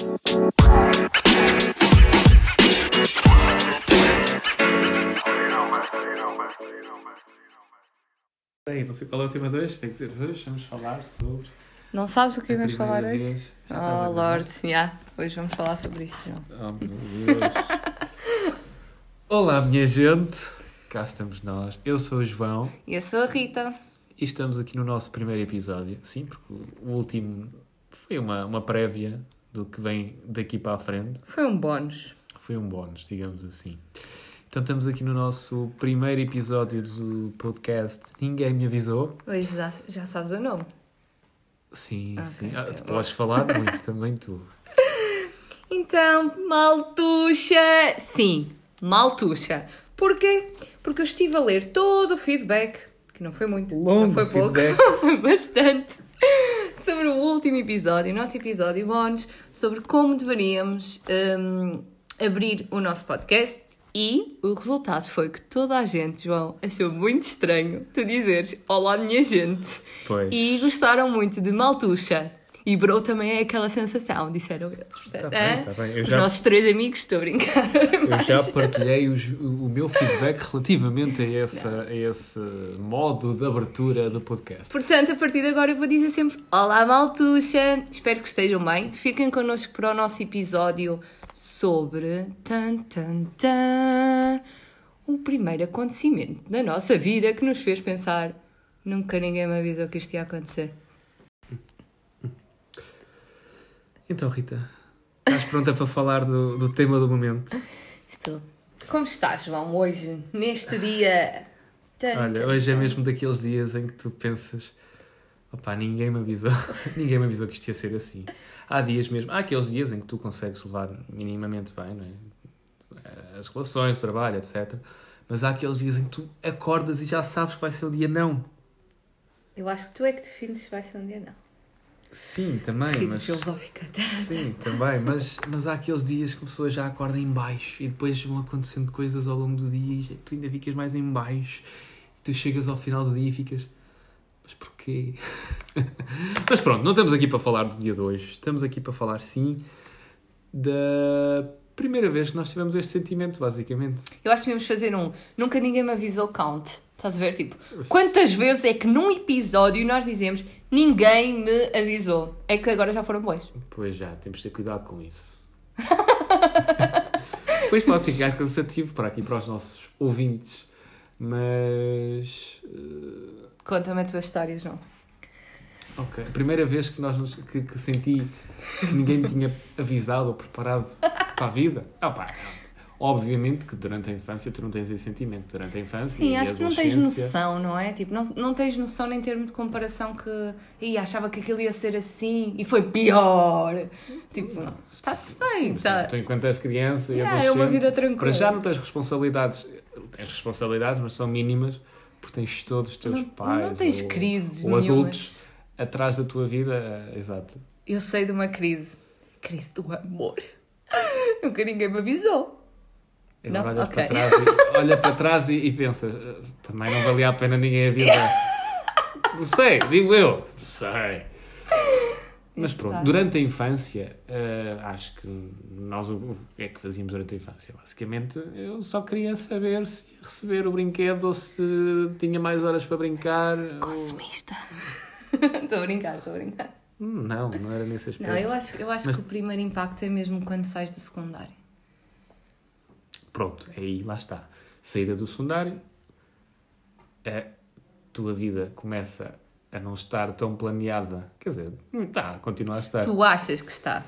Bem, não sei qual é o tema de hoje, tem que dizer hoje, vamos falar sobre. Não sabes o que vamos falar hoje? Oh, Lord, yeah. hoje vamos falar sobre isso, João. Oh, meu Deus. Olá, minha gente, cá estamos nós. Eu sou o João E eu sou a Rita. e estamos aqui no nosso primeiro episódio. Sim, porque o último foi uma, uma prévia do que vem daqui para a frente. Foi um bónus. Foi um bónus, digamos assim. Então estamos aqui no nosso primeiro episódio do podcast Ninguém Me Avisou. Hoje já, já sabes o nome. Sim, Ok, sim. Ah, boa. podes falar muito também tu. Então, maltuxa! Sim, maltuxa. Porquê? Porque eu estive a ler todo o feedback, que não foi muito, Longo não foi pouco, bastante, sobre o último episódio, o nosso episódio bónus, sobre como deveríamos hum, abrir o nosso podcast. E o resultado foi que toda a gente, João, achou muito estranho tu dizeres Olá, minha gente. Pois. E gostaram muito de Maltuxa. E Bro também é aquela sensação, disseram eles. Portanto, Tá bem, tá bem. Os já- nossos três amigos, estou a brincar. Eu já partilhei os- o meu feedback relativamente a, essa, a esse modo de abertura do podcast. Portanto, a partir de agora eu vou dizer sempre Olá, Maltuxa. Espero que estejam bem. Fiquem connosco para o nosso episódio sobre tan, tan, tan, o primeiro acontecimento da nossa vida que nos fez pensar nunca ninguém me avisou que isto ia acontecer. Então, Rita, estás pronta para falar do, do tema do momento? Estou. Como estás, João, hoje, neste dia? Olha, hoje é mesmo daqueles dias em que tu pensas: opá, ninguém me avisou, ninguém me avisou que isto ia ser assim. Há dias mesmo, há aqueles dias em que tu consegues levar minimamente bem, não é? As relações, o trabalho, etc. Mas há aqueles dias em que tu acordas e já sabes que vai ser um dia não. Eu acho que tu é que defines se vai ser um dia não. Sim, também, Rita mas. filosófica. Sim, também, mas, mas há aqueles dias que a pessoa já acorda em baixo e depois vão acontecendo coisas ao longo do dia e tu ainda ficas mais em baixo e tu chegas ao final do dia e ficas mas porquê? mas pronto, não estamos aqui para falar do dia de hoje, estamos aqui para falar sim da primeira vez que nós tivemos este sentimento, basicamente. Eu acho que devíamos fazer um Nunca ninguém me avisou count. Estás a ver? Tipo, quantas vezes é que num episódio nós dizemos ninguém me avisou? É que agora já foram bois. Pois já, temos de ter cuidado com isso. Depois pode ficar cansativo para aqui para os nossos ouvintes, mas eh, Conta-me a tua história, João. Ok. Primeira vez que, nós nos- que, que senti que ninguém me tinha avisado ou preparado para a vida. Ah, pá, obviamente que durante a infância tu não tens esse sentimento. Durante a infância. Sim, e acho que não tens noção, não é? Tipo, não, não tens noção nem termo de comparação que. Ih, achava que aquilo ia ser assim e foi pior. Tipo, está-se bem. Sim, Tá. Tu, enquanto és criança e Yeah, é uma vida tranquila. Para já não tens responsabilidades. Tens responsabilidades, mas são mínimas, porque tens todos os teus Não- pais. não tens ou, crises ou nenhumas. adultos atrás da tua vida. eh, Exato. Eu sei de uma crise. Crise do amor. Nunca ninguém me avisou. Agora Não? olhas Ok. para trás, e, olha para trás e, e pensas, "Eh, também não valia a pena ninguém avisar. não sei, digo eu. Não sei. Mas pronto, durante a infância, eh, acho que nós o que é que fazíamos durante a infância? Basicamente, eu só queria saber se ia receber o brinquedo ou se tinha mais horas para brincar. ou- Consumista. Estou a brincar, estou a brincar. Hum, Não, não era nesse aspecto. Não, eu acho, eu acho Mas- que o primeiro impacto é mesmo quando sais do secundário. Pronto, aí lá está. Saída do secundário, a tua vida começa a não estar tão planeada. Quer dizer, está, continua a estar. Tu achas que está?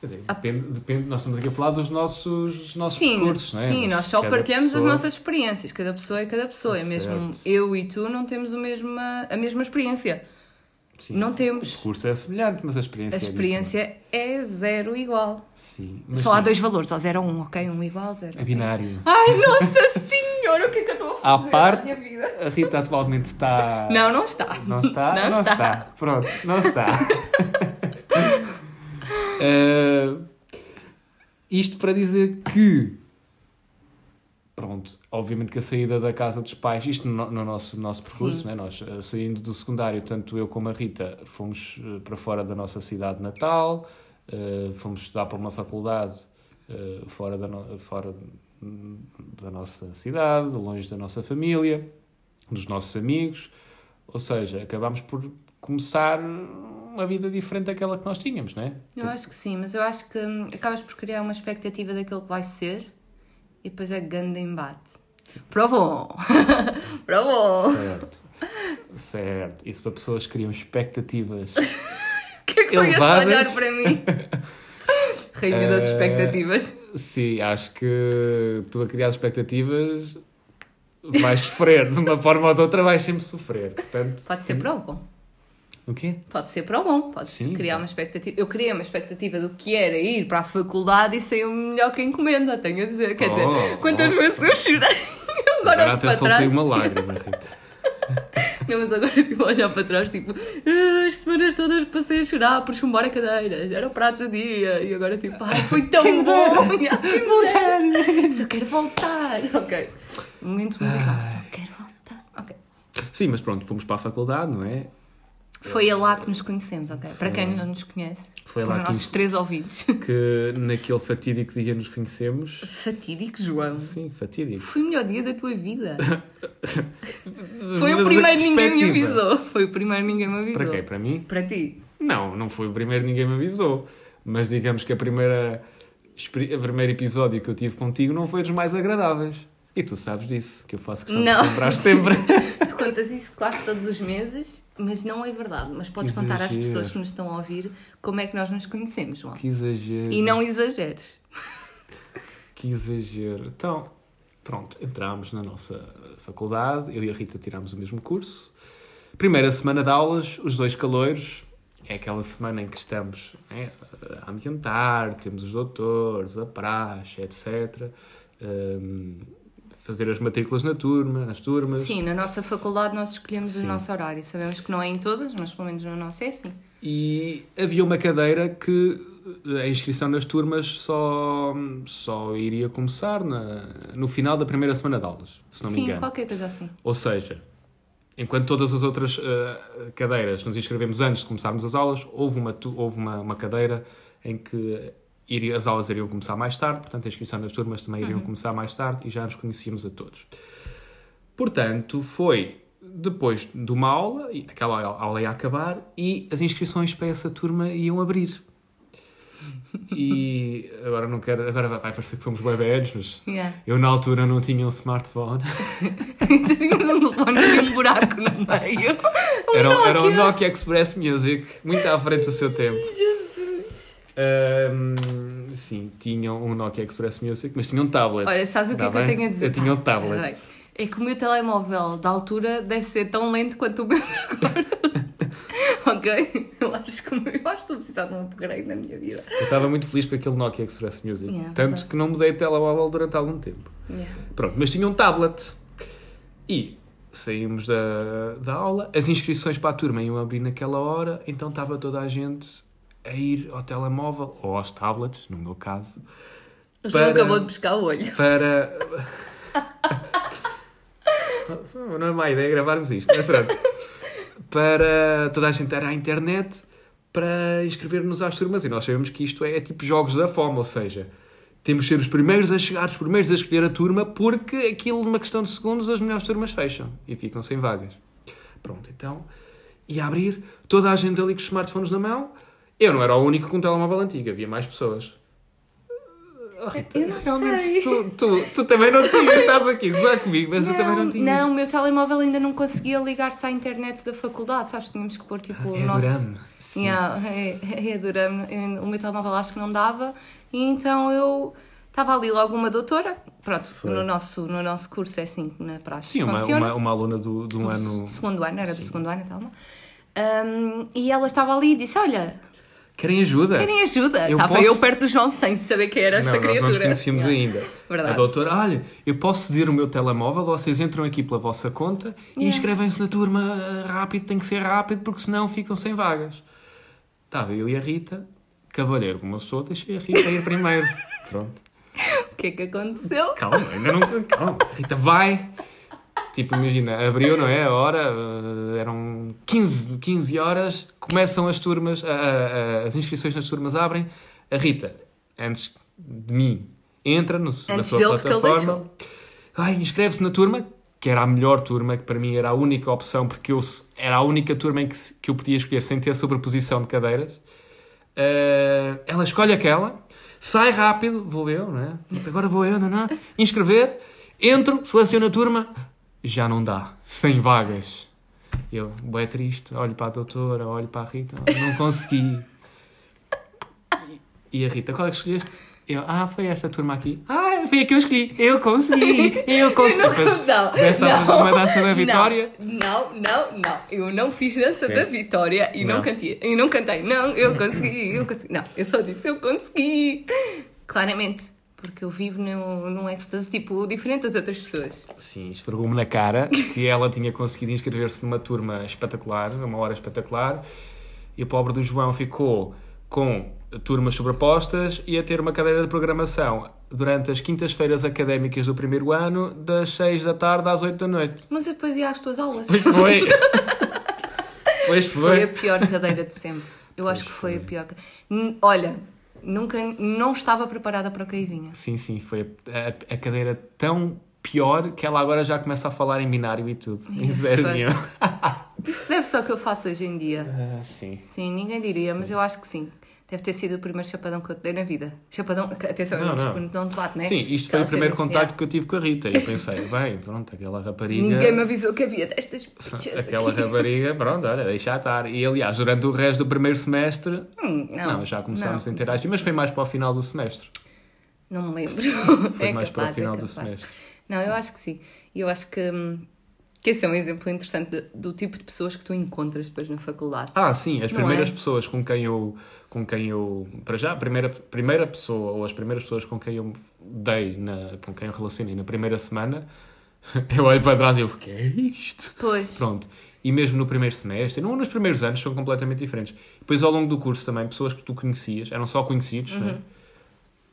Quer dizer, depende, depende, nós estamos aqui a falar dos nossos, dos nossos sim, percursos, não é? sim, Mas nós só partilhamos pessoa- as nossas experiências. Cada pessoa é cada pessoa. É mesmo eu e tu não temos o mesma, a mesma experiência. Sim, não O temos. percurso é semelhante, mas a experiência A é experiência é zero igual. Sim, mas Só há sim, dois valores, ou zero ou um, ok? Um igual, zero. É binário. Ai, nossa senhora, o que é que eu estou a À fazer parte- minha vida? A Rita atualmente está. Não, não está. Não está? Não está. Pronto, não está. Eh, isto para dizer que. Obviamente que a saída da casa dos pais, isto no, no nosso, no nosso percurso, né? nós eh, saindo do secundário, tanto eu como a Rita fomos eh, para fora da nossa cidade natal, Uh, fomos estudar para uma faculdade uh, fora, da no- fora da nossa cidade, longe da nossa família, dos nossos amigos. Ou seja, acabámos por começar uma vida diferente daquela que nós tínhamos, não é? Eu acho que sim, mas eu acho que hum, acabas por criar uma expectativa daquilo que vai ser e depois é grande embate. Para o bom! Para o bom! Certo. Certo. Isso para pessoas que criam expectativas. O que é que Elevadas. olhar para mim? Rainha das Eh, expectativas. Sim, acho que tu a criar expectativas vais sofrer. De uma forma ou de outra vais sempre sofrer. Portanto, Pode ser para o bom. O quê? Pode ser para o bom. Podes Sim, criar pode. uma expectativa. Eu criei uma expectativa do que era ir para a faculdade e saiu melhor que encomenda, tenho a dizer. Quer dizer, Oh, quantas oh. vezes eu chorei. Agora, Agora até soltei uma lágrima, Rita. Não, mas agora tipo, olhar para trás, tipo, "Ah, as semanas todas passei a chorar por chumbar a cadeiras, era o prato do dia, e agora tipo, ai, foi tão bom, Ya, quero voltar, só quero voltar. Ok, momento musical, só quero voltar. Ok. Sim, mas pronto, fomos para a faculdade, não é? Foi a lá que nos conhecemos, ok? Para quem não nos conhece, Foi para lá os que, nossos três ouvidos. que naquele fatídico dia nos conhecemos. Fatídico, João. Sim, fatídico. Foi o melhor dia da tua vida. Foi o primeiro ninguém me avisou. Foi o primeiro ninguém me avisou. Para quê? Para mim? Para ti. Não, não foi o primeiro, ninguém me avisou. Mas digamos que a primeira, o primeiro episódio que eu tive contigo não foi dos mais agradáveis. E tu sabes disso, que eu faço questão Não. de lembrar sempre. Contas isso quase todos os meses, mas não é verdade. Mas podes contar às pessoas que nos estão a ouvir como é que nós nos conhecemos, João. que exagero. E não exageres. Que exagero. Então, pronto, entramos na nossa faculdade, eu e a Rita tirámos o mesmo curso. Primeira semana de aulas, os dois caloiros, é aquela semana em que estamos né, a ambientar, temos os doutores, a praxe, etc. Hum, fazer as matrículas na turma, nas turmas. Sim, na nossa faculdade nós escolhemos Sim. o nosso horário. Sabemos que não é em todas, mas pelo menos na nossa é assim. E havia uma cadeira que a inscrição nas turmas só, só iria começar na, no final da primeira semana de aulas, se não me Sim, engano. qualquer coisa assim. Ou seja, enquanto todas as outras eh, cadeiras nos inscrevemos antes de começarmos as aulas, houve uma, houve uma, uma cadeira em que iria, as aulas iriam começar mais tarde, portanto a inscrição nas turmas também iriam começar mais tarde e já nos conhecíamos a todos. Portanto, foi depois de uma aula, aquela aula ia acabar, e as inscrições para essa turma iam abrir. E agora não quero, agora vai parecer que somos bem velhos, mas Yeah. eu na altura não tinha um smartphone. tinhas um telefone e um buraco no meio. Um Era, o- era o Nokia. Nokia Express Music, muito à frente do seu tempo. Jesus. Ahm, sim, tinham um Nokia Express Music, mas tinham um tablet. Olha, sabes o que Tá é que eu tenho a dizer? Eu tinha um Ah, tablet. É que o meu telemóvel da altura deve ser tão lento quanto o meu agora. ok? Eu acho que eu acho que estou a precisar de um upgrade na minha vida. Eu estava muito feliz com aquele Nokia Express Music. Yeah, tanto verdade. que não mudei de telemóvel durante algum tempo. Yeah. Pronto, mas tinha um tablet. E saímos da, da aula, as inscrições para a turma iam abrir naquela hora, então estava toda a gente a ir ao telemóvel, ou aos tablets, no meu caso, O João Para- acabou de pescar o olho. para. Não é má ideia gravarmos isto, mas pronto. Para toda a gente ir à internet para inscrever-nos às turmas. E nós sabemos que isto é, tipo jogos da fome, ou seja, temos de ser os primeiros a chegar, os primeiros a escolher a turma, porque aquilo, numa questão de segundos, as melhores turmas fecham e ficam sem vagas. Pronto, então, ia abrir, toda a gente ali com os smartphones na mão. Eu não era o único com um telemóvel antigo, havia mais pessoas. Oh, Rita, Eu não realmente, sei. Tu, tu, tu também não tinhas, estás aqui a gozar comigo, mas tu também não tinhas. não, o meu telemóvel ainda não conseguia ligar-se à internet da faculdade, sabes? Tínhamos que pôr tipo É o nosso. Durame. Sim. Yeah, é, é Durame. Eu- O meu telemóvel acho que não dava, e então eu estava ali logo uma doutora. Pronto, Foi. no nosso, no nosso curso é assim na praxe Sim, uma, uma, uma aluna do, de um ano. segundo ano, era do segundo ano e tal. não? Um, e ela estava ali e disse: Olha, Querem ajuda? querem ajuda? Eu estava posso- eu perto do João sem saber quem era esta não, criatura. nós não nos conhecíamos Yeah. ainda. Verdade. A doutora, olha, eu posso ceder o meu telemóvel, vocês entram aqui pela vossa conta e Yeah. inscrevem-se na turma rápido, tem que ser rápido, porque senão ficam sem vagas. Estava eu e a Rita, cavalheiro como eu sou, deixei a Rita ir primeiro. Pronto. O que é que aconteceu? Calma, ainda não. Calma. Rita vai. Tipo, imagina, abriu, não é? A hora, eh, eram 15, 15 horas, começam as turmas, a- a- as inscrições nas turmas abrem. A Rita, antes de mim, entra no, na Antes sua dele, plataforma. Ai, inscreve-se na turma, que era a melhor turma, que para mim era a única opção, porque eu, era a única turma em que, que eu podia escolher sem ter sobreposição de cadeiras. Eh, ela escolhe aquela, sai rápido, vou eu, não é? Agora vou eu, não, não, inscrever, entro, seleciono a turma, já não dá, 100 vagas. Eu, é triste, olho para a doutora, olho para a Rita, não consegui. E a Rita, qual é que escolheste? Eu, ah, foi esta turma aqui. Ah, foi a que eu escolhi. Eu consegui, eu consegui. Não, Fez- não, Desta a fazer uma dança da vitória. Não, não, não. Eu não fiz dança Sim. da vitória e não, Não. cantei. E não cantei. Não, eu consegui, eu consegui. Não, eu só disse, eu consegui. Claramente, porque eu vivo num, num êxtase tipo diferente das outras pessoas. Sim, esfregou-me na cara que ela tinha conseguido inscrever-se numa turma espetacular, numa hora espetacular, e o pobre do João ficou com turmas sobrepostas e a ter uma cadeira de programação durante as quintas-feiras académicas do primeiro ano, das 6 da tarde às 8 da noite. Mas eu depois ia às tuas aulas. Pois foi! pois Foi a foi! pior cadeira de sempre. Eu acho que foi a foi. pior. ca- N- Olha, nunca, não estava preparada para o que aí vinha. Sim, sim, foi a, a- cadeira tão pior que ela agora já começa a falar em binário e tudo. Em zero nenhum. Isso deve ser o que eu faço hoje em dia. Ah, sim. Sim, ninguém diria, mas eu acho que sim. Deve ter sido o primeiro chapadão que eu te dei na vida. Chapadão, atenção, Não, não, não. não te bate, né? Sim, isto foi o primeiro cenas, contacto que eu tive com a Rita. E eu pensei, bem, pronto, aquela rapariga. Ninguém me avisou que havia destas Aquela aqui. rapariga, pronto, olha, deixa estar. E aliás, durante o resto do primeiro semestre, Hum, não, já começámos não, a interagir, mas foi mais para o final do semestre. Não me lembro. Foi É mais para o capaz, é final do capaz. semestre. Não, eu acho que sim. Eu acho que, hum, que esse é um exemplo interessante de- do tipo de pessoas que tu encontras depois na faculdade. Ah, sim, as Não primeiras é? pessoas com quem eu, com quem eu, para já, a primeira, primeira pessoa, ou as primeiras pessoas com quem eu dei, na, com quem eu relacionei na primeira semana, eu olho para trás e eu, o que é isto? Pois. Pronto. E mesmo no primeiro semestre, não nos primeiros anos, são completamente diferentes. Depois, ao longo do curso também, pessoas que tu conhecias, eram só conhecidos, né?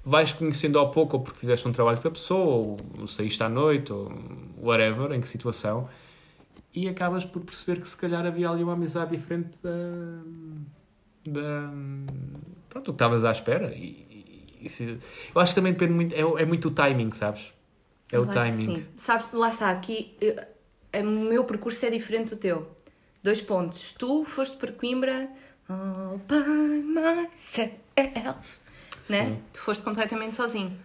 Vais conhecendo ao pouco, ou porque fizeste um trabalho com a pessoa, ou saíste à noite, ou whatever, em que situação, e acabas por perceber que se calhar havia ali uma amizade diferente da. da pronto, o que estavas à espera. E, e- e eu acho que também depende muito, é, é muito o timing, sabes? É Eu o timing. Sim. Sabes, lá está, aqui o meu percurso é diferente do teu. Dois pontos. Tu foste para Coimbra all by myself. Né? Sim. Tu foste completamente sozinho.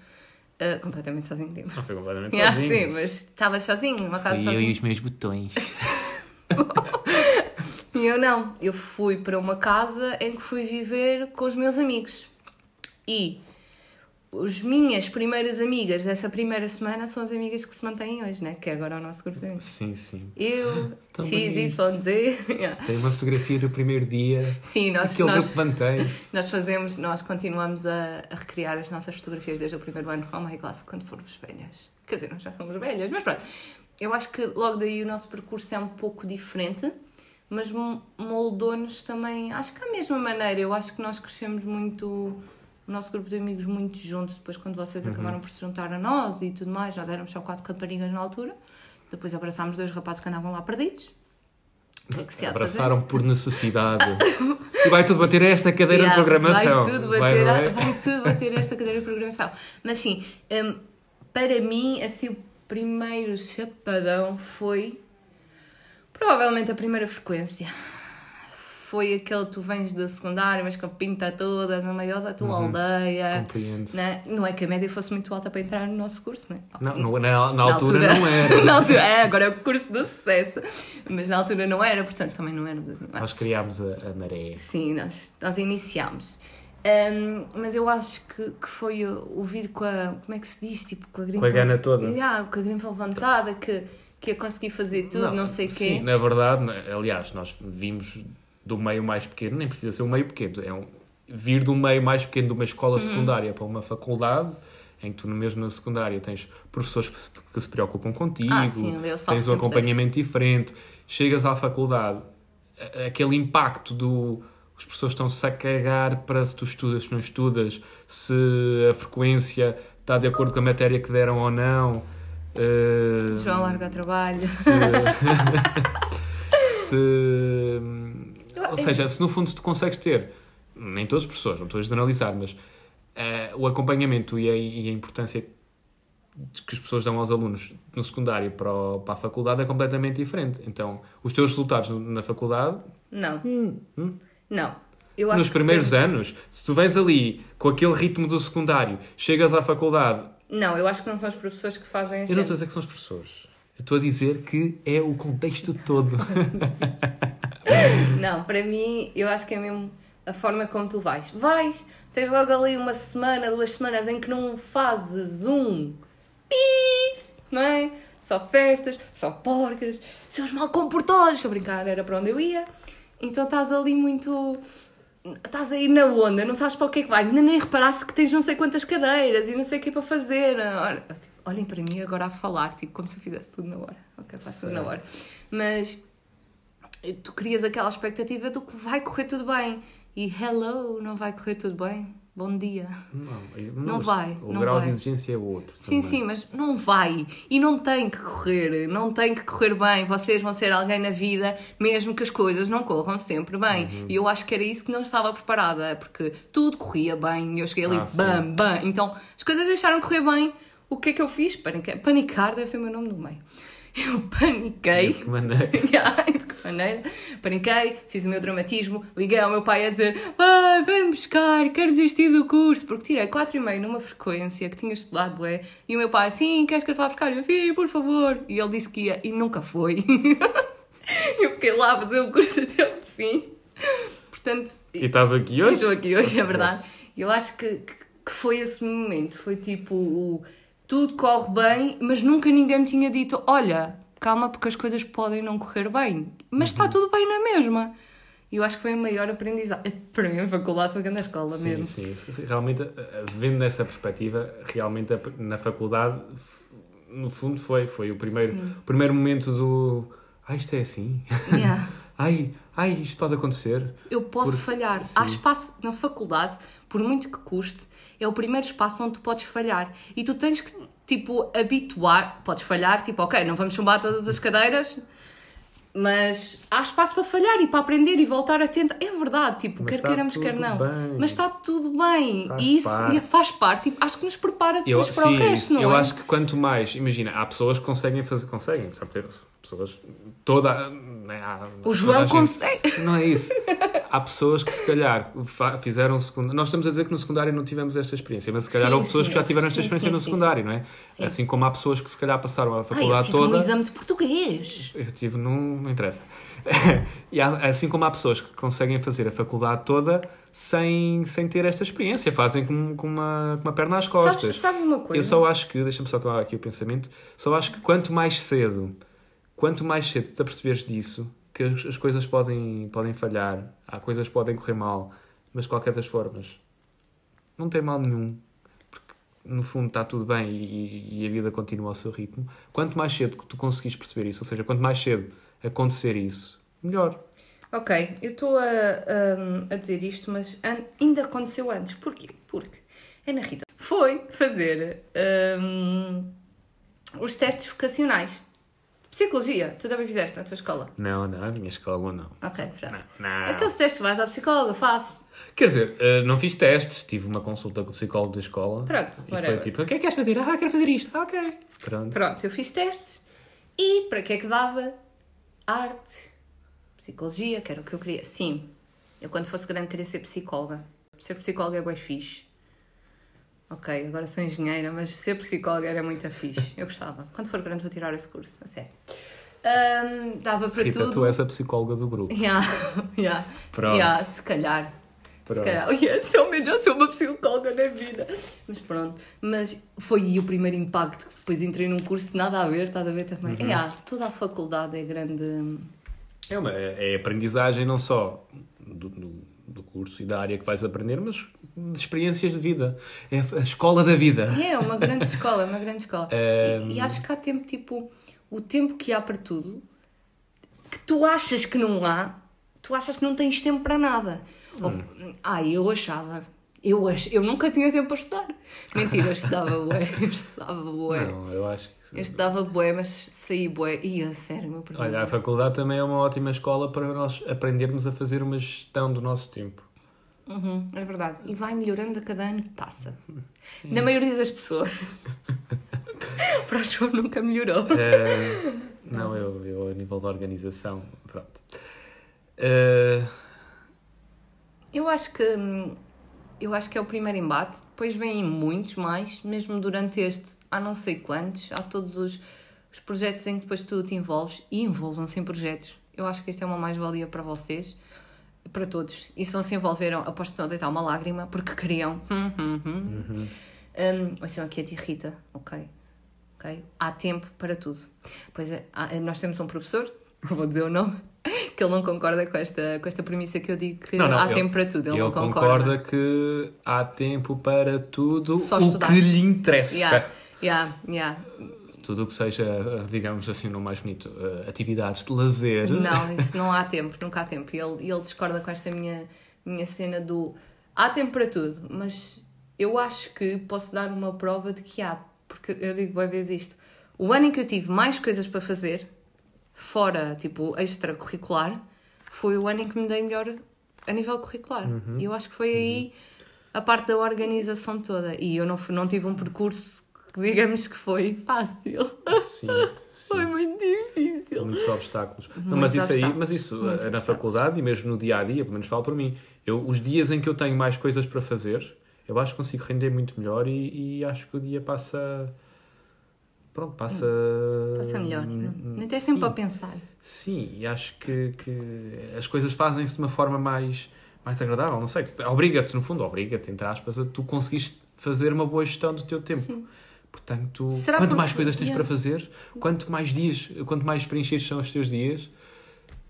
Ah, completamente sozinho, digo. Não foi completamente Yeah, sozinho. sim, mas estavas sozinho, numa casa Fui eu sozinho. e os meus botões. E eu não. Eu fui para uma casa em que fui viver com os meus amigos. E as minhas primeiras amigas dessa primeira semana são as amigas que se mantêm hoje, né? Que é agora o nosso grupo de amigos. Sim, sim. Eu, Tão X, Y. Z. Tem uma fotografia do primeiro dia. Sim, nós, Aquele nós, grupo mantém-se. nós fazemos, nós continuamos a, a recriar as nossas fotografias desde o primeiro ano. Oh my god, quando formos velhas. Quer dizer, nós já somos velhas, mas pronto. Eu acho que logo daí o nosso percurso é um pouco diferente, mas mo- moldou-nos também, acho que à mesma maneira. Eu acho que nós crescemos muito, o nosso grupo de amigos muito juntos, depois quando vocês Uhum. acabaram por se juntar a nós e tudo mais. Nós éramos só quatro raparigas na altura. Depois abraçámos dois rapazes que andavam lá perdidos. Que é que se fazer? Abraçaram por necessidade. e vai tudo bater a esta cadeira Yeah, de programação. Vai tudo, Vai, bater a- é? vai tudo bater esta cadeira de programação. Mas sim, hum, para mim, assim, o primeiro chapadão foi provavelmente a primeira frequência. Foi aquele que tu vens da secundária, mas com a pinta toda, na maior da tua Uhum. aldeia. Compreendo. Né? Não é que a média fosse muito alta para entrar no nosso curso, né? Não, não- na, na altura, não era. na altura, é, agora é o curso do sucesso. Mas na altura não era, portanto também não era. Nós criámos a, a maré. Sim, nós, nós iniciámos. Ahm, mas eu acho que, que foi o, o vir com a. Como é que se diz? Tipo, com a grimpa. Com a gana toda. Yeah, com a grimpa levantada, que, que ia conseguir fazer tudo, não, sei o quê. Sim, na verdade, na- aliás, nós vimos do meio mais pequeno, nem precisa ser um meio pequeno, é um, vir um meio mais pequeno de uma escola Uhum. secundária para uma faculdade, em que tu mesmo na secundária tens professores que se preocupam contigo, Ah, sim, salto tens um acompanhamento diferente, chegas à faculdade, aquele impacto do os professores estão-se a cagar para se tu estudas, se não estudas, se a frequência está de acordo com a matéria que deram ou não. Uh, João larga o trabalho. se, se- ou seja, se no fundo tu consegues ter, nem todas as pessoas, não estou a generalizar, mas eh, o acompanhamento e a, e a importância que as pessoas dão aos alunos no secundário para, o- para a faculdade é completamente diferente. Então, os teus resultados na faculdade, Não, hum, hum, não. Eu acho nos que primeiros depende- anos, se tu vens ali com aquele ritmo do secundário, chegas à faculdade. Não, eu acho que não são os professores que fazem Eu não estou a dizer que são as pessoas. Estou a dizer que é o contexto todo. Não, para mim, eu acho que é mesmo a forma como tu vais. Vais, tens logo ali uma semana, duas semanas em que não fazes um pi, não é? Só festas, só porcas, seus mal comportados. Estou a brincar, era para onde eu ia. Então estás ali muito. Estás aí na onda, não sabes para o que é que vais. Ainda nem reparaste que tens não sei quantas cadeiras e não sei o que é para fazer. Ora, Olhem para mim agora a falar, tipo, como se eu fizesse tudo na hora. Ok, faço tudo na hora. Mas tu crias aquela expectativa do que vai correr tudo bem. E hello, não vai correr tudo bem? Bom dia. Não, Não vai, O não grau vai. de exigência é outro. Sim, também. sim, mas não vai. E não tem que correr. Não tem que correr bem. Vocês vão ser alguém na vida, mesmo que as coisas não corram sempre bem. Uhum. E eu acho que era isso que não estava preparada, porque tudo corria bem e eu cheguei ali, Ah, sim. bam, bam. Então as coisas deixaram de correr bem. O que é que eu fiz? Panicar, panicar deve ser o meu nome do meio. Eu paniquei. De que maneira? Ai, de que maneira. Paniquei, fiz o meu dramatismo, liguei ao meu pai a dizer ah, vem buscar, quero desistir do curso, porque tirei 4,5 numa frequência que tinha estudado, bué. E o meu pai, sim, queres que eu te vá buscar? Eu, sim, por favor. E ele disse que ia, e nunca foi. eu fiquei lá a fazer o curso até o fim. Portanto, E estás aqui hoje? estou aqui hoje, é verdade. Eu acho que, que, que foi esse momento. Foi tipo o tudo corre bem, mas nunca ninguém me tinha dito: olha, calma, porque as coisas podem não correr bem, mas está tudo bem na mesma. E eu acho que foi a maior aprendizagem. Para mim, a faculdade foi grande escola Sim, mesmo. sim. isso- Realmente, eh, vendo nessa perspectiva, realmente na faculdade, no fundo, foi, foi o primeiro, Sim. primeiro momento do. Ah, isto é assim. Yeah. Ai, ai, isto pode acontecer. Eu posso Por- falhar. sim. Há espaço na faculdade, por muito que custe, é o primeiro espaço onde tu podes falhar. E tu tens que, tipo, habituar. Podes falhar, tipo, ok, não vamos chumbar todas as cadeiras, mas há espaço para falhar e para aprender e voltar a tentar. É verdade, tipo, Mas quer queiramos, quer não. bem. Mas está tudo bem. Faz e isso parte. faz parte. Tipo, acho que nos prepara Eu, depois para sim, o resto, não eu é? acho que quanto mais, imagina, há pessoas que conseguem fazer, conseguem, sabe ter pessoas, toda, né, há- O João consegue. Não é isso. Há pessoas que se calhar fizeram secundário. Nós estamos a dizer que no secundário não tivemos esta experiência, mas se calhar Sim, houve pessoas sim, que já tiveram esta sim, experiência sim, no secundário, não é? Sim. Assim como há pessoas que se calhar passaram a Ai, eu faculdade tive toda. um exame de português. Eu tive, não, não interessa. e há- assim como há pessoas que conseguem fazer a faculdade toda sem, sem ter esta experiência, fazem com, com, uma, com uma perna às costas. Sabes, sabes uma coisa? Eu só acho que, deixa-me só acabar aqui o pensamento, só acho que quanto mais cedo, quanto mais cedo te aperceberes disso, que as, as coisas podem, podem falhar, há coisas que podem correr mal, mas de qualquer das formas, não tem mal nenhum, porque no fundo está tudo bem e, e a vida continua ao seu ritmo. Quanto mais cedo que tu conseguires perceber isso, ou seja, quanto mais cedo acontecer isso, melhor. Ok, eu estou a, a, a dizer isto, mas ainda aconteceu antes. Porquê? Porque a Ana Rita foi fazer hum, os testes vocacionais. Psicologia, tu também fizeste na tua escola? Não, não, a minha escola não. Ok, pronto. Não, não. Aqueles testes que vais à psicóloga, fazes. Quer dizer, eh, não fiz testes, tive uma consulta com o psicólogo da escola. Pronto, E foi whatever. tipo, o que é que queres fazer? Ah, quero fazer isto. Ah, ok. Pronto. Pronto, eu fiz testes e para que é que dava? Arte, psicologia, que era o que eu queria. Sim, eu quando fosse grande queria ser psicóloga. Ser psicóloga é bem fixe. Ok, agora sou engenheira, mas ser psicóloga era muito fixe. Eu gostava. Quando for grande vou tirar esse curso, a sério. Ahm, dava para Rita, tudo. tu és a psicóloga do grupo. Yeah, yeah, Pronto. yeah, se calhar. Pronto. Se calhar. Yes, ao menos já sou uma psicóloga na vida. Mas pronto. Mas foi o primeiro impacto que depois entrei num curso de nada a ver, estás a ver também? Uhum. Yeah, toda a faculdade é grande. É, uma, é aprendizagem não só do, do, do curso e da área que vais aprender, mas de experiências de vida. É a escola da vida. É uma grande escola, é uma grande escola. E, e acho que há tempo, tipo, o tempo que há para tudo, que tu achas que não há, tu achas que não tens tempo para nada. Ou- Hum. Ai, eu achava. Eu, ach... eu nunca tinha tempo para estudar. Mentira, eu estudava ué, eu estudava ué. Não, eu acho que Eu estudava bué, mas saí bué. Ih, a sério, meu primeiro. Olha, a faculdade também é uma ótima escola para nós aprendermos a fazer uma gestão do nosso tempo. Uhum, é verdade. E vai melhorando a cada ano que passa. Na maioria das pessoas. Para o João nunca melhorou. Eh, não, eu, eu a nível da organização, pronto. Eh, Eu acho que eu acho que é o primeiro embate, depois vêm muitos mais, mesmo durante este, há não sei quantos, há todos os, os projetos em que depois tu te envolves e envolvam-se em projetos. Eu acho que isto é uma mais-valia para vocês, para todos. E se não se envolveram, aposto que não deitar uma lágrima, porque queriam. Hum, hum, hum. Ouçam aqui a tia Rita, ok? ok? Há tempo para tudo. Pois é, nós temos um professor, vou dizer o nome, que ele não concorda com esta, com esta premissa que eu digo que Não, não, há ele- tempo para tudo. Ele, ele não concorda que há tempo para tudo Só o estudar. que lhe interessa. Yeah, yeah, yeah. Tudo o que seja, digamos assim, no mais bonito, eh, atividades de lazer. Não, isso não há tempo, nunca há tempo. E ele, ele discorda com esta minha, minha cena do há tempo para tudo, mas eu acho que posso dar uma prova de que há, porque eu digo bem vezes isto. O ano em que eu tive mais coisas para fazer, fora tipo extracurricular, foi o ano em que me dei melhor a nível curricular. E eu acho que foi aí a parte da organização toda. E eu não, não tive um percurso digamos que foi fácil. Sim, Foi sim. muito difícil. Muitos obstáculos. Não, Muitos mas isso aí, obstáculos, mas isso muitos eh, na obstáculos. faculdade e mesmo no dia a dia, pelo menos falo por mim. Eu, os dias em que eu tenho mais coisas para fazer, eu acho que consigo render muito melhor e, e acho que o dia passa. Pronto, passa. Passa melhor. Hum, Nem tens tempo para pensar. Sim, e acho que, que as coisas fazem-se de uma forma mais, mais agradável. Não sei, obriga-te, no fundo, obriga-te, entre aspas, a tu conseguires fazer uma boa gestão do teu tempo. Sim. Portanto, Será quanto porque- mais coisas tens Yeah. para fazer, quanto mais dias, quanto mais preenchidos são os teus dias,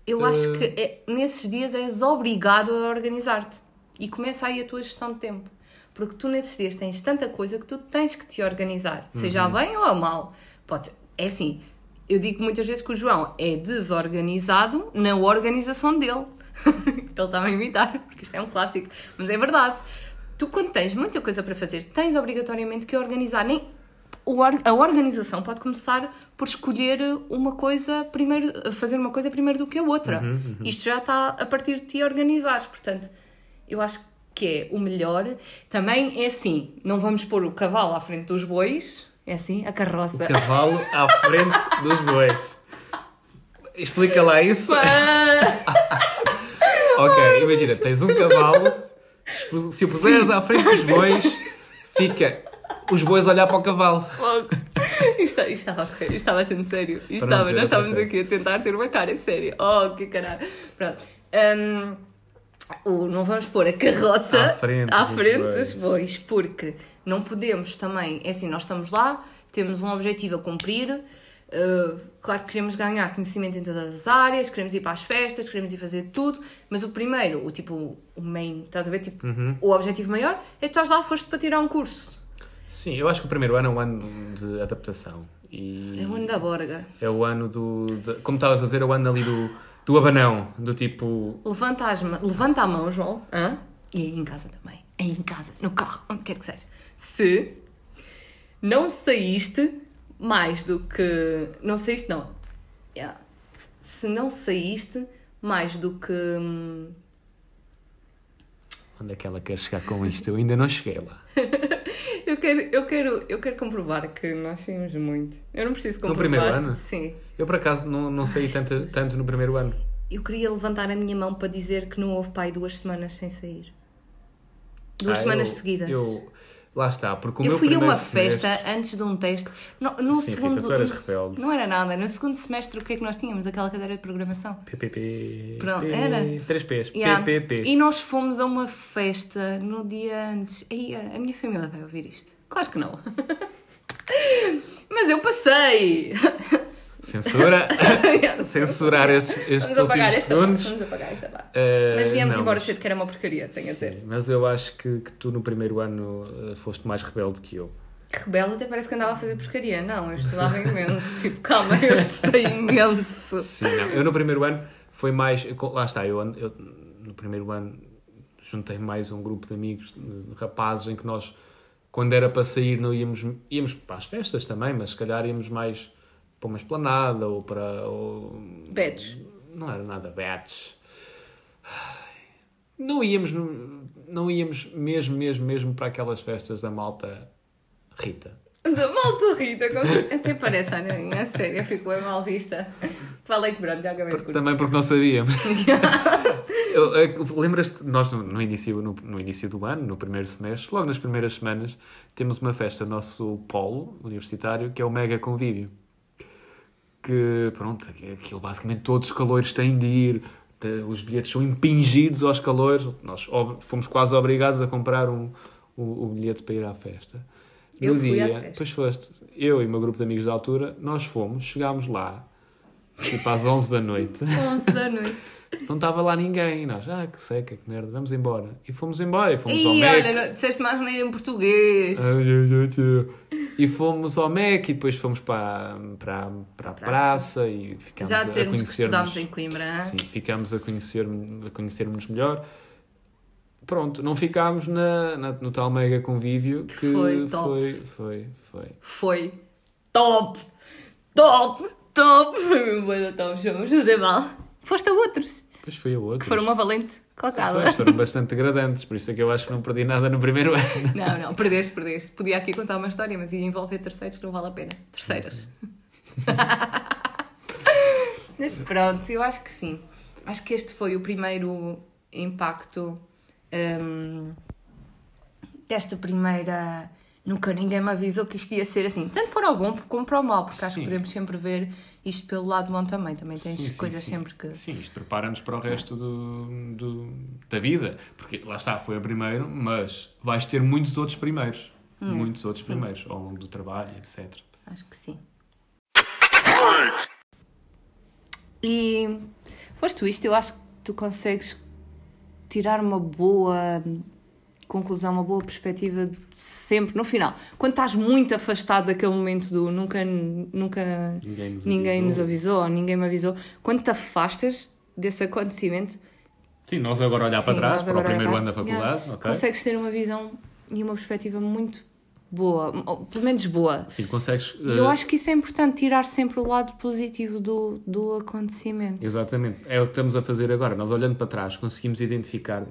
Eu acho Eh, que é- nesses dias és obrigado a organizar-te. E começa aí a tua gestão de tempo. Porque tu nesses dias tens tanta coisa que tu tens que te organizar. Seja a Uhum. bem ou a mal. Pode, é assim, eu digo muitas vezes que o João é desorganizado na organização dele. Ele está a imitar, porque isto é um clássico. Mas é verdade. Tu, quando tens muita coisa para fazer, tens obrigatoriamente que organizar. Nem, a organização pode começar por escolher uma coisa primeiro, fazer uma coisa primeiro do que a outra. Uhum, Isto já está a partir de ti organizares. Portanto, eu acho que é o melhor. Também é assim, não vamos pôr o cavalo à frente dos bois. É assim, a carroça. cavalo à frente dos bois. Explica lá isso. ok, imagina, tens um cavalo, se o puseres à frente dos bois, fica os bois a olhar para o cavalo. Logo. Isto, isto estava a correr, isto estava sendo sério. Isto estava, nós estávamos aqui a tentar ter uma cara séria. Oh, que caralho. Pronto. Hum, o- não vamos pôr a carroça À frente à dos frente bois. dos bois, porque não podemos também. É assim, nós estamos lá, temos um objetivo a cumprir. uh, claro que queremos ganhar conhecimento em todas as áreas, queremos ir para as festas, queremos ir fazer tudo, mas o primeiro, o tipo, o main, estás a ver? Tipo, Uhum. o objetivo maior é que estás lá, foste para tirar um curso. Sim, eu acho que o primeiro ano é um ano de adaptação. E É o ano da borga. é o ano do. de- como estavas a dizer, é o ano ali do, do abanão. Do tipo. Levanta, as levanta a mão, João. Hã? E aí em casa também. Aí em casa, no carro, onde quer que seja. Se não saíste mais do que. Não saíste, não. Yeah. Se não saíste mais do que. hum, Onde é que ela quer chegar com isto? Eu ainda não cheguei lá. Eu quero, eu quero, eu quero comprovar que nós saímos muito. Eu não preciso comprovar. primeiro ano? Sim. Eu por acaso não, não saí tanto, tanto no primeiro ano. Eu queria levantar a minha mão para dizer que não houve pai duas semanas sem sair. Duas Ah, semanas eu- seguidas. Eu, lá está, porque o Eu meu fui a uma semestre- festa antes de um teste. No, no Sim, segundo. Rita, tu eras rebelde. Não era nada. No segundo semestre, o que é que nós tínhamos? Aquela cadeira de programação. PPP. Pronto, era. Três P's. Yeah. PPP. E nós fomos a uma festa no dia antes. Aí, a minha família vai ouvir isto. Claro que não. Mas eu passei! Censura. Censurar estes, estes Vamos apagar últimos esta parte. segundos. Vamos apagar esta parte. Eh, Mas viemos não, embora mas- cedo, que era uma porcaria, tenho a Sim, dizer. mas eu acho que, que tu no primeiro ano eh, foste mais rebelde que eu. Rebelde até parece que andava a fazer porcaria. Não, eu estudava imenso. tipo, calma, eu estudei imenso. Sim, não. Eu no primeiro ano foi mais. Lá está, eu, eu no primeiro ano juntei mais um grupo de amigos, de rapazes, em que nós quando era para sair não íamos, íamos para as festas também, mas se calhar íamos mais para uma esplanada ou para... Ou... Betos. Não era nada betos. Não íamos, não íamos mesmo, mesmo, mesmo para aquelas festas da malta Rita. Da malta Rita, como- até parece a Ananinha, a sério, eu fico bem mal vista. Falei que pronto, já acabei curso. Também porque não sabíamos. Eu- Lembras-te, nós no início, no, no início do ano, no primeiro semestre, logo nas primeiras semanas, temos uma festa no nosso polo universitário que é o Mega Convívio. Que, pronto, aquilo basicamente todos os calores têm de ir, os bilhetes são impingidos aos calores. Nós fomos quase obrigados a comprar um, o, o bilhete para ir à festa. Eu no fui à dia, festa. pois foste, eu e o meu grupo de amigos da altura, nós fomos, chegámos lá, tipo às 11 da noite. 11 da noite. Não estava lá ninguém. E nós, ah, que seca, que merda, vamos embora. E fomos embora. E fomos Ih, ao Mac. olha, não- disseste mais maneira em português. E fomos ao Mac e depois fomos para, para, para a praça e ficámos Já a dizermos que estudámos em Coimbra. Sim, ficámos a conhecer a conhecer-nos melhor. Pronto, não ficámos na, na- no tal mega convívio que Foi top. foi, foi, foi. Foi top, top, top. Boa top, chamamos de mal. Foste a outros, Depois foi a outro. que foram uma valente cocada. Pois, foram bastante degradantes, por isso é que eu acho que não perdi nada no primeiro ano. Não, não, perdeste, perdeste. Podia aqui contar uma história, mas ia envolver terceiros que não vale a pena. Terceiras. mas pronto, eu acho que sim. Acho que este foi o primeiro impacto hum, desta primeira. Nunca ninguém me avisou que isto ia ser assim, tanto para o bom como para o mal, porque acho que Sim. podemos sempre ver isto pelo lado bom também. Também tens Sim, sim, coisas sim. sempre que. Sim, isto prepara-nos para o resto do, do- da vida. Porque lá está, foi o primeiro, mas vais ter muitos outros primeiros. muitos outros sim. primeiros ao longo do trabalho, etc. Acho que sim. E posto isto, eu acho que tu consegues tirar uma boa conclusão, uma boa perspectiva de sempre no final. Quando estás muito afastado daquele momento do nunca, nunca Ninguém nos ninguém avisou. nos avisou, ou ninguém me avisou, quando te afastas desse acontecimento, Sim, nós agora olhar para sim, trás, nós para o primeiro olhar- ano da faculdade, Yeah. ok? consegues ter uma visão e uma perspectiva muito boa, ou pelo menos boa. Sim, consegues. E eu eh, acho que isso é importante, tirar sempre o lado positivo do, do acontecimento. Exatamente. É o que estamos a fazer agora. Nós olhando para trás conseguimos identificar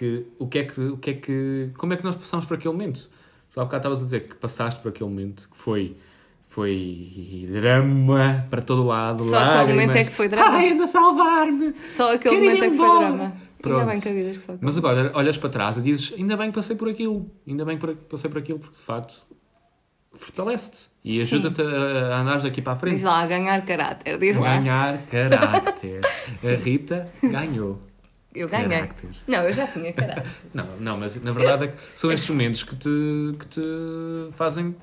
que o que é que, o que, é que como é que nós passamos por aquele momento. Tu há bocado estavas a dizer que passaste por aquele momento, que foi, foi drama para todo lado. Só aquele momento é que foi drama. Ai, anda a salvar-me! Só aquele Quero momento é que foi drama. Pronto. Ainda bem que a vida que só. Mas agora olhas para trás e dizes: ainda bem que passei por aquilo, ainda bem que passei por aquilo, porque de facto fortalece-te e ajuda-te a, a andar daqui para a frente. Diz lá, ganhar caráter, diz lá. Ganhar caráter. a Rita ganhou. Eu ganhei. Não, eu já tinha caráter. Não, não, mas na verdade é que são estes momentos que te, que te fazem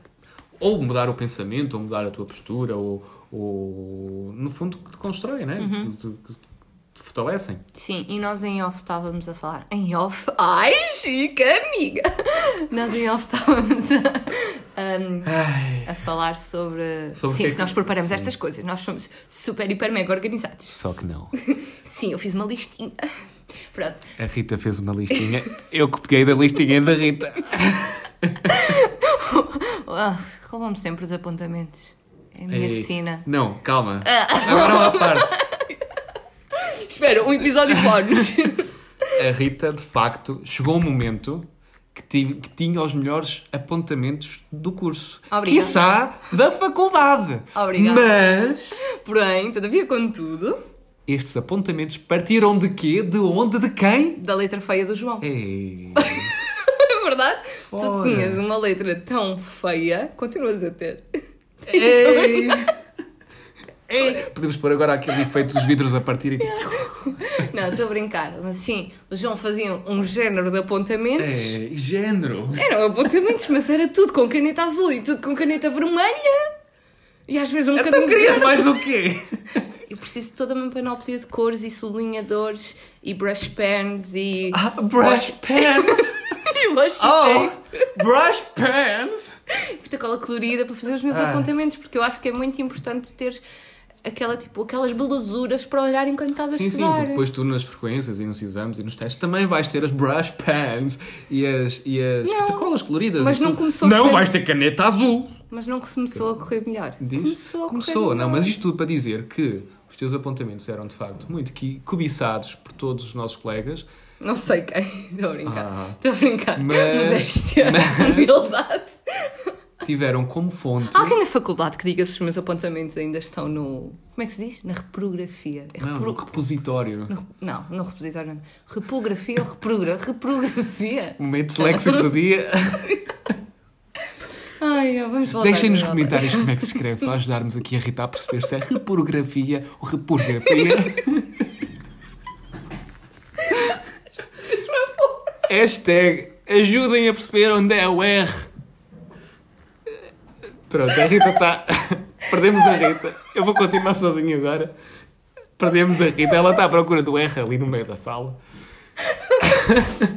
ou mudar o pensamento, ou mudar a tua postura, ou, ou no fundo que te constroem, né? Uhum. Que, te- que te fortalecem. Sim, e nós em off estávamos a falar. Em off? Ai, chica, amiga! Nós em off estávamos a, um, a falar sobre. Sobre Sim, que é que- nós preparamos sim. estas coisas. Nós somos super, hiper, mega organizados. Só que não. Sim, eu fiz uma listinha. Pronto. A Rita fez uma listinha. Eu que peguei da listinha da Rita. Ah, roubam-me sempre os apontamentos. É a minha Ei, sina. Não, calma. Agora uma parte. Espera, um episódio bónus. A Rita, de facto, chegou um momento que tinha os melhores apontamentos do curso. Obrigada. Quiçá da faculdade. Obrigada. Mas Porém, todavia, contudo, estes apontamentos partiram de quê? De onde? De quem? da letra feia do João. Ei. É verdade? Tu Fora. tinhas uma letra tão feia, continuas a ter. Ei. Ei. Podemos pôr agora aquele efeito dos vidros a partirem. Não, estou a brincar. Mas sim, o João fazia um género de apontamentos. É, género. Eram apontamentos, mas era tudo com caneta azul e tudo com caneta vermelha. E às vezes um Então bocadinho querias verde. mais o quê? Eu preciso de toda uma panóplia de cores e sublinhadores e brush pens e. Ah, brush pens. e washi Oh, tape. brush pens. fita cola colorida para fazer os meus Ah. apontamentos, porque eu acho que é muito importante teres aquela, tipo, aquelas belusuras para olhar enquanto estás a Sim, sim, estudar. porque depois tu nas frequências e nos exames e nos testes também vais ter as brush pens e as, e as Não, colas coloridas. mas não começou Não com- vais ter caneta azul. Mas não começou a correr melhor. Diz? Começou a correr Começou, não, melhor. mas isto tudo para dizer que os teus apontamentos eram de facto muito cobiçados por todos os nossos colegas. Não sei quem. Estou a brincar. Ah. Estou a brincar. Mas- Modéstia. mas- Humildade. Tiveram como fonte. Há alguém na faculdade que diga se os meus apontamentos ainda estão no. Como é que se diz? Na reprografia. É Não, repro- no repositório. no- Não, no repositório. Não. Repografia ou reprogra... reprografia? Momento disléxico do dia. Ai, vamos. Deixem nos comentários como é que se escreve para ajudarmos aqui a Rita a perceber se é reporografia ou repurgrafia. Hashtag ajudem a perceber onde é o R. Pronto, a Rita está. Perdemos a Rita. Eu vou continuar sozinho agora. Perdemos a Rita. Ela está à procura do R ali no meio da sala.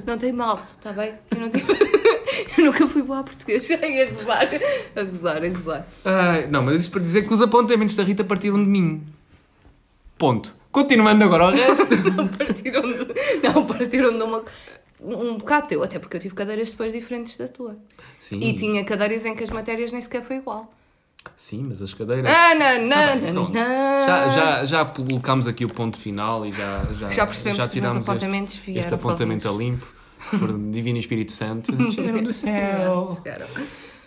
Não tem mal, está bem? Eu, não tive- eu nunca fui boa a português. Ai, a gozar, a gozar, a gozar. Ai, não, mas isto para dizer que os apontamentos da Rita partiram de mim. Ponto. Continuando agora ao resto. Não partiram de. Não, partiram de uma. Um bocado teu, até porque eu tive cadeiras depois diferentes da tua. Sim, E tinha cadeiras em que as matérias nem sequer foi igual. sim mas as cadeiras. Ah, não, não, bem, não. Já, já, já colocámos aqui o ponto final e já, já, Já percebemos que os apontamentos este, este apontamento a sozinhos. limpo por Divino Espírito Santo. Chegaram do céu. Chegaram.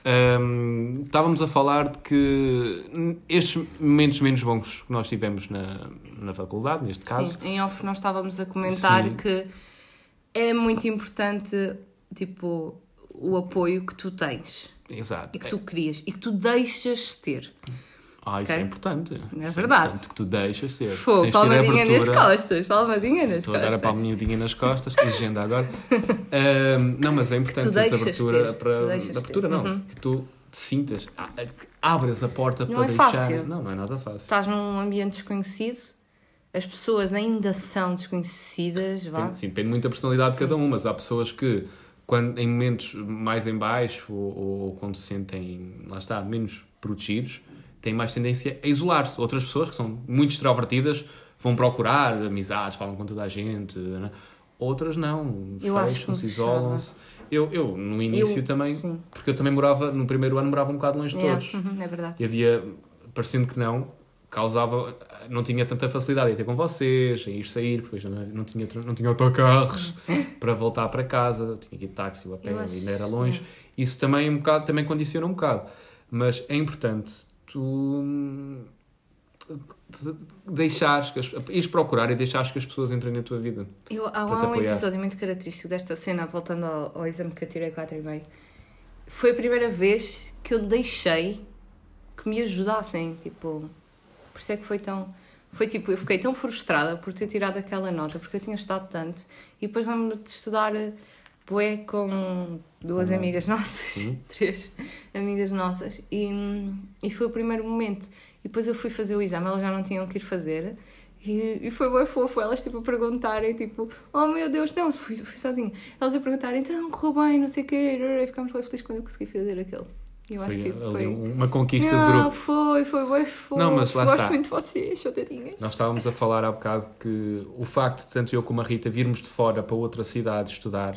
Hum, estávamos a falar de que estes momentos menos bons que nós tivemos na, na faculdade, neste caso, Sim, em off nós estávamos a comentar Sim. que é muito importante, tipo, o apoio que tu tens exato. e que tu querias e que tu deixas ter. Ah, isso Ok? é importante. É Isso verdade. importante que tu deixas ter. Fogo, palmadinha nas costas, palmadinha nas Estou a costas. dar a palminha nas costas, legenda agora. Não, mas é importante essa abertura ter, para. abertura ter. não, Uhum. que tu te sintas, ah, que abras a porta Não para é deixar. fácil. Não, não é nada fácil. Estás num ambiente desconhecido, as pessoas ainda são desconhecidas, vá. Depende, sim, depende muito da personalidade de cada um, mas há pessoas que, quando, em momentos mais em baixo ou, ou quando se sentem, lá está, menos protegidos, têm mais tendência a isolar-se. Outras pessoas que são muito extrovertidas vão procurar amizades, falam com toda a gente. né? Outras não, fecham-se, isolam-se. Eu, eu, no início Eu- também, sim. porque eu também morava, no primeiro ano morava um bocado longe de Yeah, todos. uhum, é verdade. E havia, parecendo que não, causava, não tinha tanta facilidade em ter com vocês, em ir sair, porque não, não tinha, não tinha autocarros para voltar para casa, tinha que ir de táxi ou a pé, ainda era longe. Isso também, um bocado, também condiciona um bocado. Mas é importante tu hum, deixares, que as, ires procurar e deixares que as pessoas entrem na tua vida. Eu, há, há um apoiar. episódio muito característico desta cena, voltando ao, ao exame que eu tirei 4,5. Foi a primeira vez que eu deixei que me ajudassem, tipo... Por isso é que foi tão... Foi tipo, eu fiquei tão frustrada por ter tirado aquela nota, porque eu tinha estudado tanto, e depois lembro de estudar eh, bué com duas amigas nossas, três amigas nossas, e, e foi o primeiro momento. E depois eu fui fazer o exame, elas já não tinham que ir fazer, e, e foi bem fofo, elas tipo a perguntarem, tipo, oh meu Deus, não, fui, fui sozinha. Elas a perguntarem, então correu bem, não sei o quê, e ficámos bem felizes quando eu consegui fazer aquele. Eu acho Foi que tipo, foi. uma conquista de Ah, grupo. foi, foi bem fofo. Não, mas lá Gosto está. muito de vocês, saudadinhas. Nós estávamos a falar há bocado que o facto de tanto eu como a Rita virmos de fora para outra cidade estudar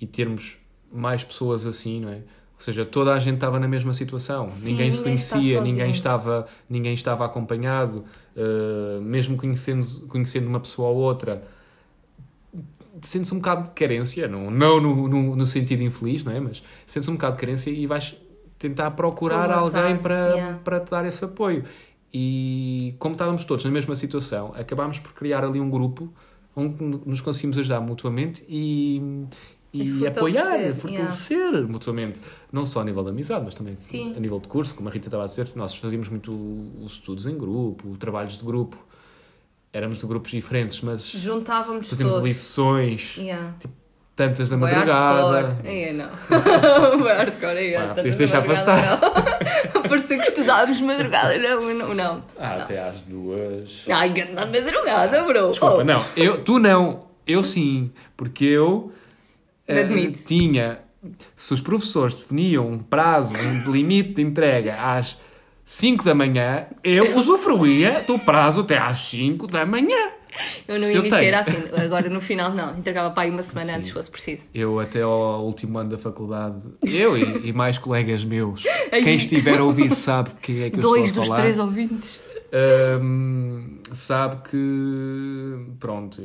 e termos mais pessoas assim, não é? Ou seja, toda a gente estava na mesma situação. Sim, ninguém se conhecia, ninguém estava, ninguém estava acompanhado, uh, mesmo conhecendo, conhecendo uma pessoa ou outra. Sente-se um bocado de carência, não, não no, no, no sentido infeliz, não é? Mas sente-se um bocado de carência e vais tentar procurar alguém para, yeah. para te dar esse apoio. E como estávamos todos na mesma situação, acabámos por criar ali um grupo onde nos conseguimos ajudar mutuamente e, e, E fortalecer, apoiar, yeah. fortalecer mutuamente. Não só a nível de amizade, mas também Sim. a nível de curso, como a Rita estava a dizer, nós fazíamos muito os estudos em grupo, trabalhos de grupo. Éramos de grupos diferentes, mas Juntávamos fazíamos todos. lições, Yeah. tantas da madrugada. Aí não. Bué hardcore, podias de deixar Não. Parecia que estudávamos madrugada. Não, não, não. Ah, até às duas. Ai, ganda madrugada, bro. Desculpa, Oh. não. Eu, tu não. Eu sim. Porque eu eh, Admite. tinha. Se os professores definiam um prazo, um limite de entrega às 5 da manhã, eu usufruía do prazo até às 5 da manhã. Eu no Se eu tenho. era assim, agora no final não, entregava para aí uma semana Sim. antes se fosse preciso. Eu até ao último ano da faculdade, eu e, e mais colegas meus, quem estiver a ouvir sabe de quem é que eu Dois estou a dos falar. três ouvintes. Hum, sabe que pronto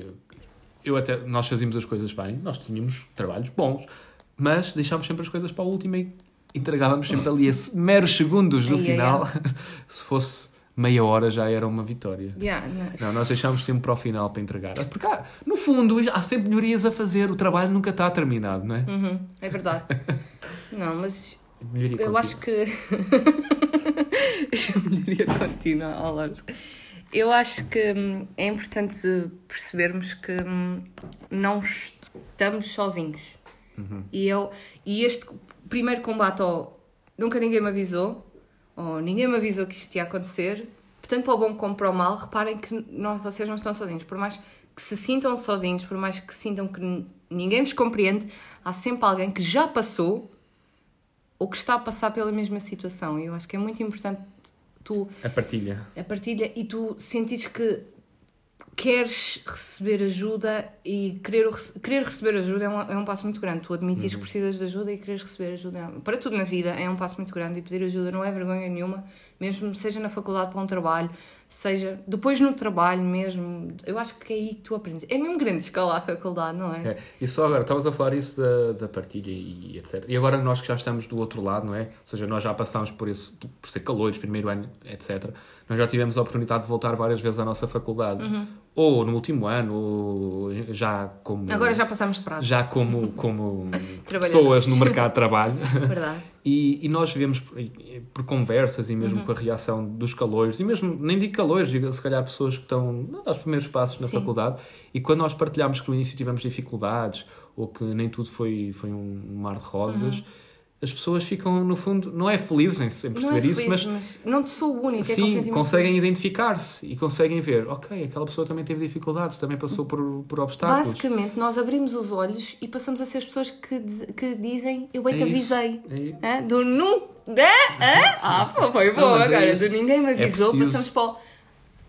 eu, até nós fazíamos as coisas bem nós tínhamos trabalhos bons mas deixávamos sempre as coisas para o último e entregávamos sempre ali a meros segundos ai, final se fosse meia hora já era uma vitória Yeah, não. não, nós deixámos tempo para o final para entregar. Porque, há, no fundo, há sempre melhorias a fazer. O trabalho nunca está terminado, não é? Uhum, é verdade. não, mas Melhoria eu contínua. acho que. Melhoria contínua, ao lado. Eu acho que hum, é importante percebermos que hum, não estamos sozinhos. E, eu, e este primeiro combate ao nunca ninguém me avisou, ou ninguém me avisou que isto ia acontecer, tanto para o bom como para o mal, reparem que não, vocês não estão sozinhos. Por mais que se sintam sozinhos, por mais que sintam que ninguém vos compreende, há sempre alguém que já passou ou que está a passar pela mesma situação. E eu acho que é muito importante tu A partilha. a partilha e tu sentires que queres receber ajuda e querer, querer receber ajuda é um, é um passo muito grande. Tu admitires que precisas de ajuda e queres receber ajuda. Para tudo na vida é um passo muito grande e pedir ajuda não é vergonha nenhuma, mesmo seja na faculdade para um trabalho, seja depois no trabalho mesmo. Eu acho que é aí que tu aprendes. É mesmo grande escola a faculdade, não é? É. E só agora, estavas a falar isso da, da partilha e etc. E agora nós que já estamos do outro lado, não é? Ou seja, nós já passámos por, esse, por ser calores, primeiro ano, etc. Nós já tivemos a oportunidade de voltar várias vezes à nossa faculdade. Ou no último ano, ou já como... Uhum. Agora já passamos de prazo. já como, como pessoas no mercado de trabalho. Verdade. E, e nós vemos por, por conversas e mesmo com a reação dos calores, e mesmo, nem digo calores, digo se calhar pessoas que estão a dar os primeiros passos na Sim. faculdade, e quando nós partilhámos que no início tivemos dificuldades, ou que nem tudo foi, foi um mar de rosas, as pessoas ficam, no fundo, não é felizes em, é perceber isso, feliz, mas mas não te sou o único. é sim, sentimento conseguem identificar-se e conseguem ver, ok, aquela pessoa também teve dificuldades, também passou por, por obstáculos. Basicamente, nós abrimos os olhos e passamos a ser as pessoas que, que dizem eu bem te É isso. avisei. É isso. Do nu... Hã? Hã? Ah, pô, foi bom Não, é agora. isso. Do ninguém me É avisou, passamos para o...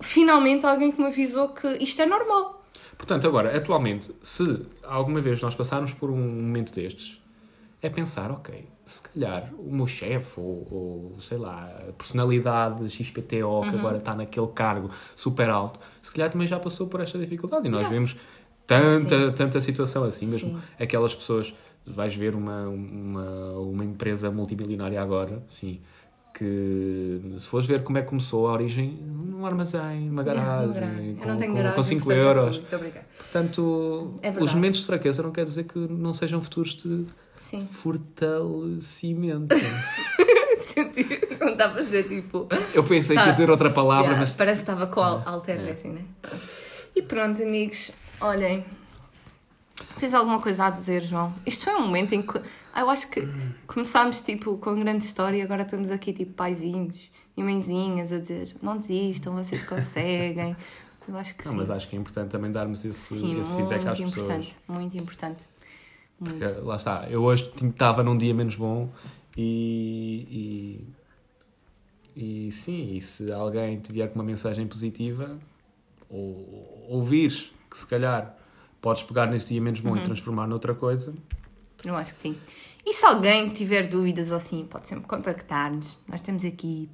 Finalmente alguém que me avisou que isto é normal. Portanto, agora, atualmente, se alguma vez nós passarmos por um momento destes, é pensar, ok, se calhar o meu chefe ou, ou, sei lá, a personalidade XPTO Uhum. que agora está naquele cargo super alto, se calhar também já passou por esta dificuldade. E nós vemos tanta, tanta situação assim, mesmo Sim. aquelas pessoas, vais ver uma, uma, uma empresa multimilionária agora, sim, que se fores ver como é que começou a origem, num armazém, numa garagem, Eu com, não tenho com, garagem, com 5 portanto, já fui. euros. Portanto, É os momentos de fraqueza não quer dizer que não sejam futuros de Sim. fortalecimento. Não está a fazer tipo. Eu pensei Tá. que ia dizer outra palavra, Yeah, mas Parece que estava com al- alter, assim, né? E pronto, amigos, olhem. Tens alguma coisa a dizer, João? Isto foi um momento em que. ah, Eu acho que começámos tipo com grande história e agora estamos aqui tipo paizinhos e mãezinhas a dizer não desistam, vocês conseguem. Eu acho que Não, sim. mas acho que é importante também darmos esse, sim, esse feedback às muito importante. pessoas. Muito importante. Muito. Porque, lá está, eu hoje estava num dia menos bom e, e, e sim, e se alguém te vier com uma mensagem positiva ou ouvires que se calhar podes pegar nesse dia menos bom Uhum. e transformar noutra coisa, Eu acho que sim. E se alguém tiver dúvidas ou assim, pode sempre contactar-nos. Nós estamos aqui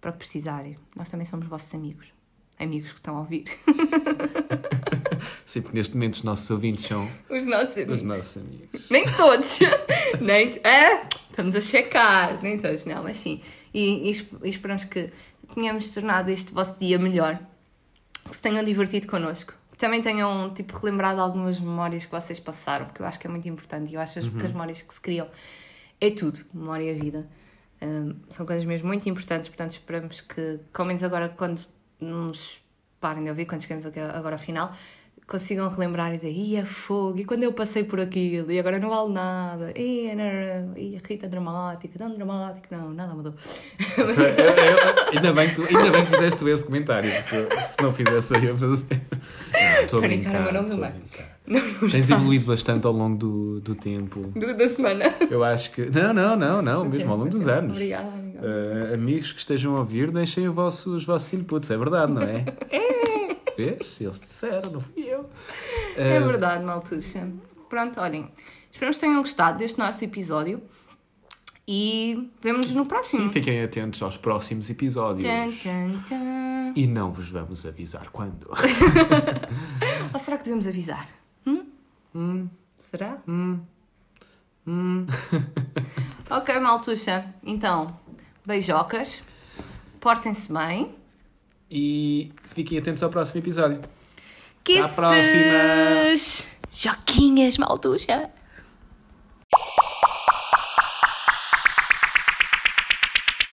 para precisarem. Nós também somos vossos amigos. Amigos que estão a ouvir. sim, porque neste momento os nossos ouvintes são Os nossos amigos. os nossos amigos. Nem todos. Nem, é, estamos a checar. Nem todos, não, mas sim. E, e esp- e esperamos que tenhamos tornado este vosso dia melhor. Que se tenham divertido connosco. Que também tenham, tipo, relembrado algumas memórias que vocês passaram, porque eu acho que é muito importante. E eu acho que as memórias que se criam é tudo. Memória e vida. Hum, são coisas mesmo muito importantes, portanto esperamos que, ao menos agora, quando nos parem de ouvir, quando chegamos agora ao final, consigam relembrar e dizer, ia fogo, e quando eu passei por aquilo, e agora não vale nada, e a Rita dramática, tão dramática, não, nada mudou. Ainda, bem que tu, ainda bem que fizeste esse comentário, porque se não fizesse eu ia fazer. Não, estou a brincar. o meu nome estou a também. brincar. Não, não Tens estás. evoluído bastante ao longo do, do tempo. Do- da semana. Eu acho que. Não, não, não, não, mesmo ao longo dos Ok, anos. Obrigada. Uh, amigos que estejam a ouvir, deixem o vosso, os vossos inputs, é verdade, não é? é! Vês? Eles disseram, não fui eu. É Uh, verdade, Maltuxa. Pronto, olhem. Esperamos que tenham gostado deste nosso episódio e vemo-nos no próximo. Sim, fiquem atentos aos próximos episódios. Tan, tan, tan. E não vos vamos avisar quando. Ou será que devemos avisar? Hum? Será? Hum. Hum. Ok, Maltuxa. Então, beijocas. Portem-se bem. E fiquem atentos ao próximo episódio. Kisses! próxima. Joquinhas, Maltuxa.